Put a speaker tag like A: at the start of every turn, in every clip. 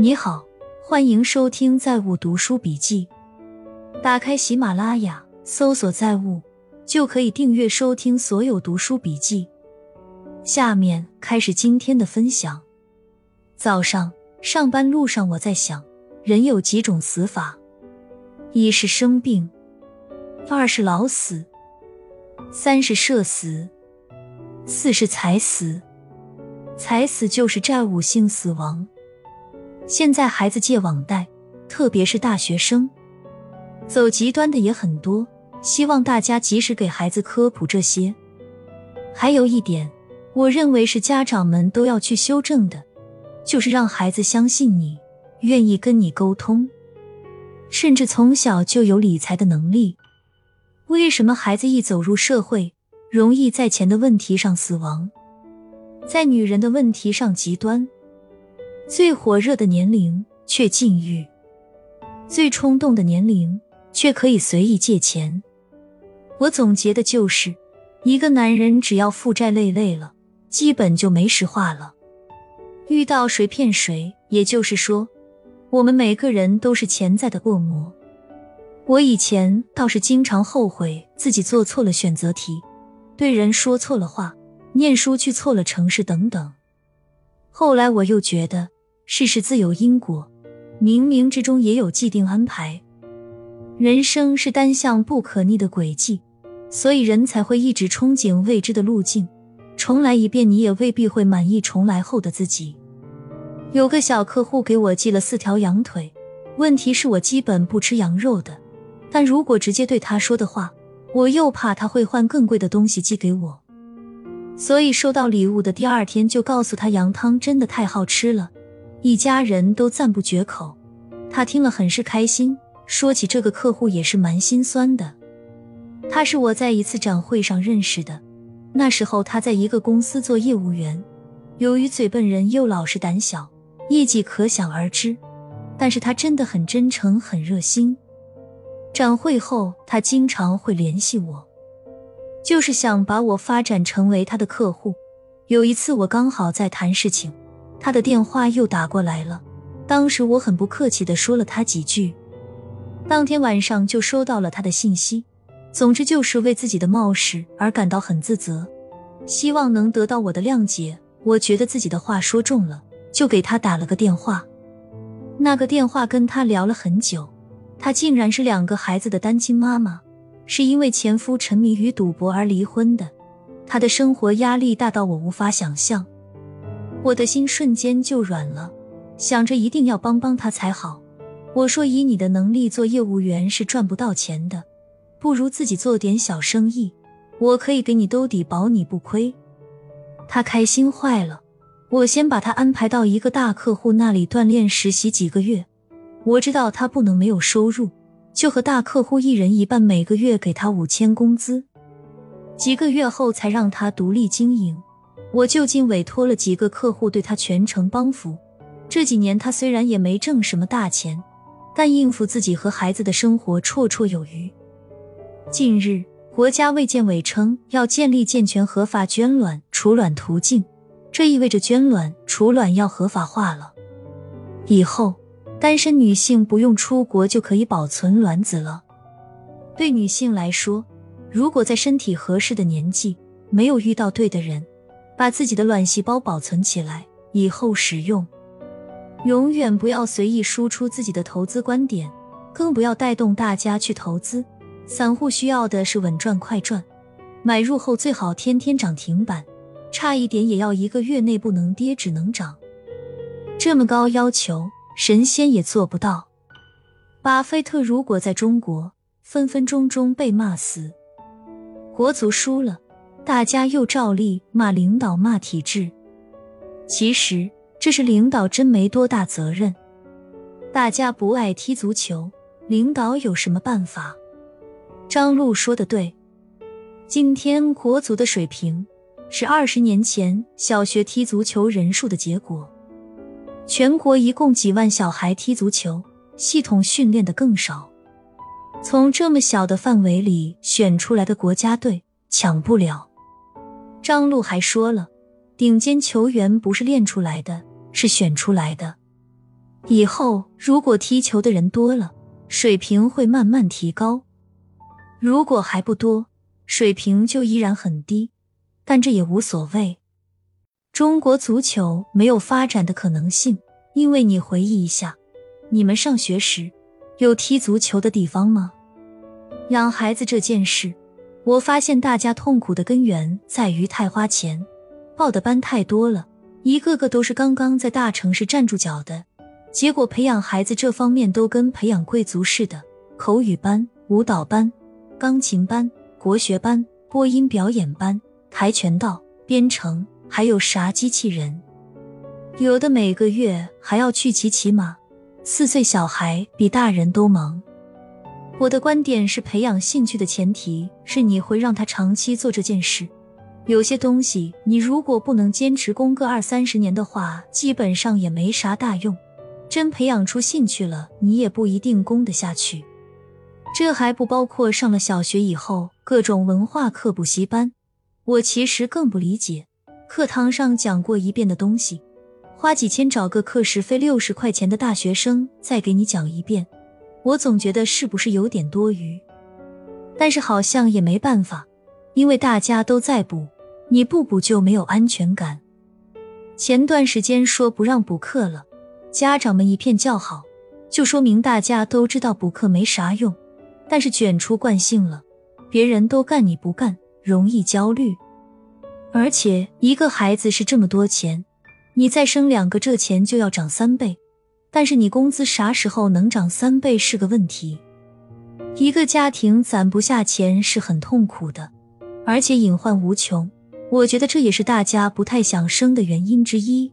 A: 你好，欢迎收听《在物读书笔记》。打开喜马拉雅，搜索“在物”，就可以订阅收听所有读书笔记。下面开始今天的分享。早上上班路上，我在想，人有几种死法：一是生病，二是老死，三是社死，四是财死。财死就是债务性死亡。现在孩子借网贷，特别是大学生，走极端的也很多。希望大家及时给孩子科普这些。还有一点，我认为是家长们都要去修正的，就是让孩子相信你，愿意跟你沟通，甚至从小就有理财的能力。为什么孩子一走入社会，容易在钱的问题上死亡？在女人的问题上极端，最火热的年龄却禁欲，最冲动的年龄却可以随意借钱。我总结的就是，一个男人只要负债累累了，基本就没实话了。遇到谁骗谁，也就是说，我们每个人都是潜在的恶魔。我以前倒是经常后悔自己做错了选择题，对人说错了话。念书去错了城市等等，后来我又觉得世事自有因果，冥冥之中也有既定安排。人生是单向不可逆的轨迹，所以人才会一直憧憬未知的路径。重来一遍，你也未必会满意重来后的自己。有个小客户给我寄了四条羊腿，问题是我基本不吃羊肉的，但如果直接对他说的话，我又怕他会换更贵的东西寄给我。所以收到礼物的第二天就告诉他羊汤真的太好吃了，一家人都赞不绝口。他听了很是开心。说起这个客户也是蛮心酸的，他是我在一次展会上认识的，那时候他在一个公司做业务员，由于嘴笨人又老实胆小，业绩可想而知。但是他真的很真诚，很热心。展会后他经常会联系我。就是想把我发展成为他的客户。有一次我刚好在谈事情，他的电话又打过来了。当时我很不客气的说了他几句，当天晚上就收到了他的信息。总之就是为自己的冒失而感到很自责，希望能得到我的谅解。我觉得自己的话说重了，就给他打了个电话。那个电话跟他聊了很久，他竟然是两个孩子的单亲妈妈。是因为前夫沉迷于赌博而离婚的，她的生活压力大到我无法想象，我的心瞬间就软了，想着一定要帮帮他才好。我说：“以你的能力做业务员是赚不到钱的，不如自己做点小生意，我可以给你兜底，保你不亏。”他开心坏了。我先把他安排到一个大客户那里锻炼实习几个月，我知道他不能没有收入。就和大客户一人一半，每个月给他五千工资，几个月后才让他独立经营。我就近委托了几个客户对他全程帮扶。这几年他虽然也没挣什么大钱，但应付自己和孩子的生活绰绰有余。近日，国家卫健委称要建立健全合法捐卵储卵途径，这意味着捐卵储卵要合法化了。以后。单身女性不用出国就可以保存卵子了。对女性来说，如果在身体合适的年纪没有遇到对的人，把自己的卵细胞保存起来以后使用，永远不要随意输出自己的投资观点，更不要带动大家去投资。散户需要的是稳赚快赚，买入后最好天天涨停板，差一点也要一个月内不能跌只能涨。这么高要求。神仙也做不到。巴菲特如果在中国，分分钟钟被骂死。国足输了，大家又照例骂领导、骂体制。其实这是领导真没多大责任。大家不爱踢足球，领导有什么办法？张璐说的对，今天国足的水平是二十年前小学踢足球人数的结果。全国一共几万小孩踢足球，系统训练的更少。从这么小的范围里选出来的国家队抢不了。张璐还说了，顶尖球员不是练出来的，是选出来的。以后如果踢球的人多了，水平会慢慢提高；如果还不多，水平就依然很低。但这也无所谓。中国足球没有发展的可能性，因为你回忆一下，你们上学时有踢足球的地方吗？养孩子这件事，我发现大家痛苦的根源在于太花钱，报的班太多了，一个个都是刚刚在大城市站住脚的，结果培养孩子这方面都跟培养贵族似的，口语班、舞蹈班、钢琴班、国学班、播音表演班、跆拳道、编程。还有啥机器人？有的每个月还要去骑骑马。四岁小孩比大人都忙。我的观点是，培养兴趣的前提是你会让他长期做这件事。有些东西你如果不能坚持攻个二三十年的话，基本上也没啥大用。真培养出兴趣了，你也不一定攻得下去。这还不包括上了小学以后各种文化课补习班。我其实更不理解。课堂上讲过一遍的东西，花几千找个课时费六十块钱的大学生再给你讲一遍，我总觉得是不是有点多余？但是好像也没办法，因为大家都在补，你不补就没有安全感。前段时间说不让补课了，家长们一片叫好，就说明大家都知道补课没啥用，但是卷出惯性了，别人都干你不干，容易焦虑。而且一个孩子是这么多钱，你再生两个，这钱就要涨三倍。但是你工资啥时候能涨三倍是个问题。一个家庭攒不下钱是很痛苦的，而且隐患无穷。我觉得这也是大家不太想生的原因之一。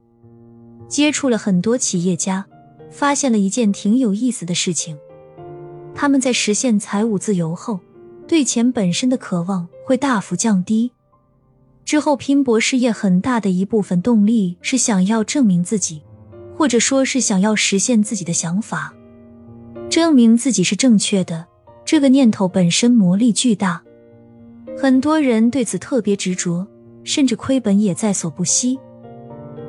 A: 接触了很多企业家，发现了一件挺有意思的事情：他们在实现财务自由后，对钱本身的渴望会大幅降低。之后拼搏事业很大的一部分动力是想要证明自己，或者说是想要实现自己的想法，证明自己是正确的。这个念头本身魔力巨大，很多人对此特别执着，甚至亏本也在所不惜。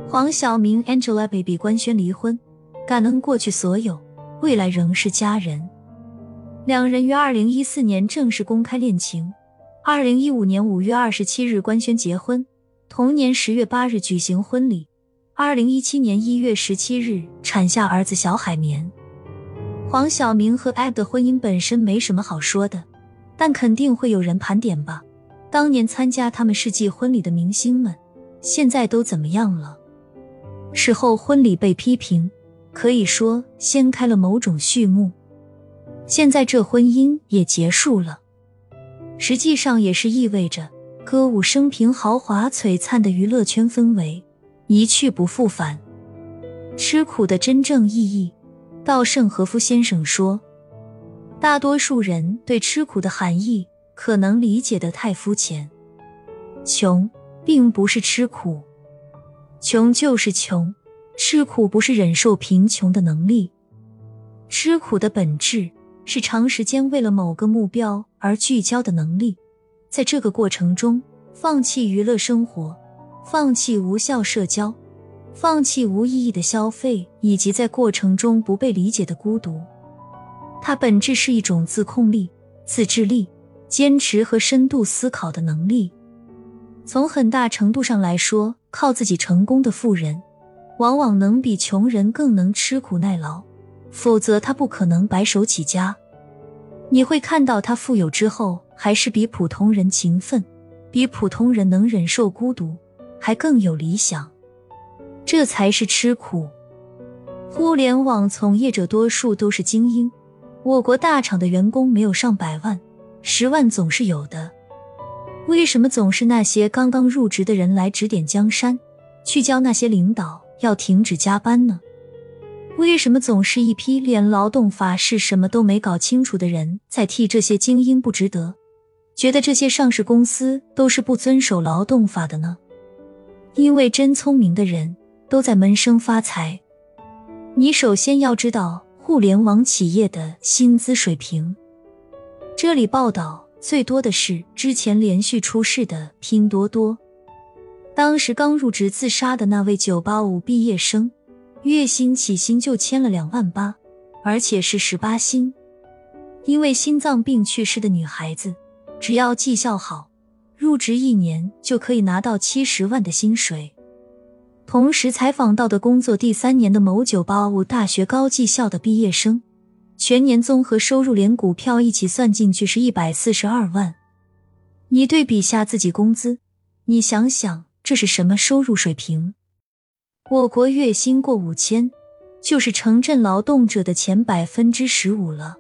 A: 黄晓明 Angelababy 官宣离婚，感恩过去所有，未来仍是家人。两人于二零一四年正式公开恋情。二零一五年五月二十七日官宣结婚，同年十月八日举行婚礼。二零一七年一月十七日产下儿子小海绵。黄晓明和 Ab 的婚姻本身没什么好说的，但肯定会有人盘点吧。当年参加他们世纪婚礼的明星们，现在都怎么样了？事后婚礼被批评，可以说掀开了某种序幕。现在这婚姻也结束了。实际上也是意味着歌舞升平、豪华璀璨的娱乐圈氛围一去不复返。吃苦的真正意义，稻盛和夫先生说：“大多数人对吃苦的含义可能理解的太肤浅。穷并不是吃苦，穷就是穷。吃苦不是忍受贫穷的能力，吃苦的本质。”是长时间为了某个目标而聚焦的能力，在这个过程中，放弃娱乐生活，放弃无效社交，放弃无意义的消费，以及在过程中不被理解的孤独。它本质是一种自控力、自制力、坚持和深度思考的能力。从很大程度上来说，靠自己成功的富人，往往能比穷人更能吃苦耐劳。否则，他不可能白手起家。你会看到他富有之后，还是比普通人勤奋，比普通人能忍受孤独，还更有理想。这才是吃苦。互联网从业者多数都是精英，我国大厂的员工没有上百万，十万总是有的。为什么总是那些刚刚入职的人来指点江山，去教那些领导要停止加班呢？为什么总是一批连劳动法是什么都没搞清楚的人在替这些精英不值得？觉得这些上市公司都是不遵守劳动法的呢？因为真聪明的人都在闷声发财。你首先要知道互联网企业的薪资水平。这里报道最多的是之前连续出事的拼多多，当时刚入职自杀的那位985毕业生。月薪起薪就签了两万八，而且是十八薪。因为心脏病去世的女孩子，只要绩效好，入职一年就可以拿到七十万的薪水。同时采访到的工作第三年的某九八五大学高绩效的毕业生，全年综合收入连股票一起算进去是一百四十二万。你对比下自己工资，你想想这是什么收入水平？我国月薪过五千，就是城镇劳动者的前百分之十五了。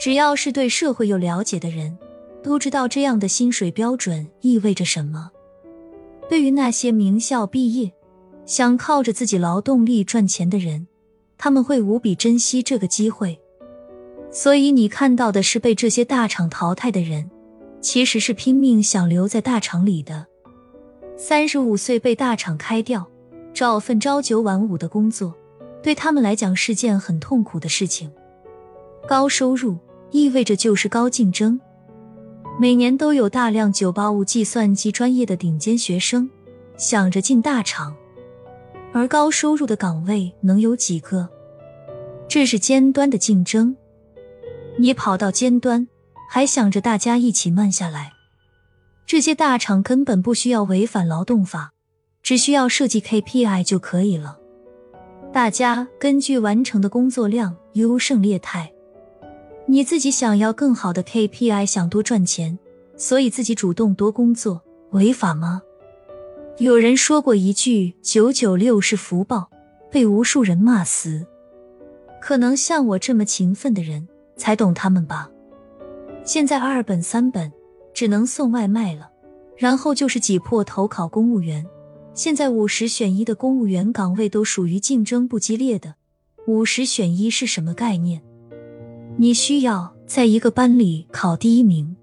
A: 只要是对社会有了解的人，都知道这样的薪水标准意味着什么。对于那些名校毕业，想靠着自己劳动力赚钱的人，他们会无比珍惜这个机会。所以你看到的是被这些大厂淘汰的人，其实是拼命想留在大厂里的。三十五岁被大厂开掉。找份朝九晚五的工作，对他们来讲是件很痛苦的事情。高收入意味着就是高竞争，每年都有大量985计算机专业的顶尖学生想着进大厂，而高收入的岗位能有几个？这是尖端的竞争，你跑到尖端，还想着大家一起慢下来？这些大厂根本不需要违反劳动法。只需要设计 KPI 就可以了，大家根据完成的工作量优胜劣汰。你自己想要更好的 KPI，想多赚钱，所以自己主动多工作，违法吗？有人说过一句“九九六是福报”，被无数人骂死。可能像我这么勤奋的人才懂他们吧。现在二本三本只能送外卖了，然后就是挤破头考公务员。现在五十选一的公务员岗位都属于竞争不激烈的。五十选一是什么概念？你需要在一个班里考第一名，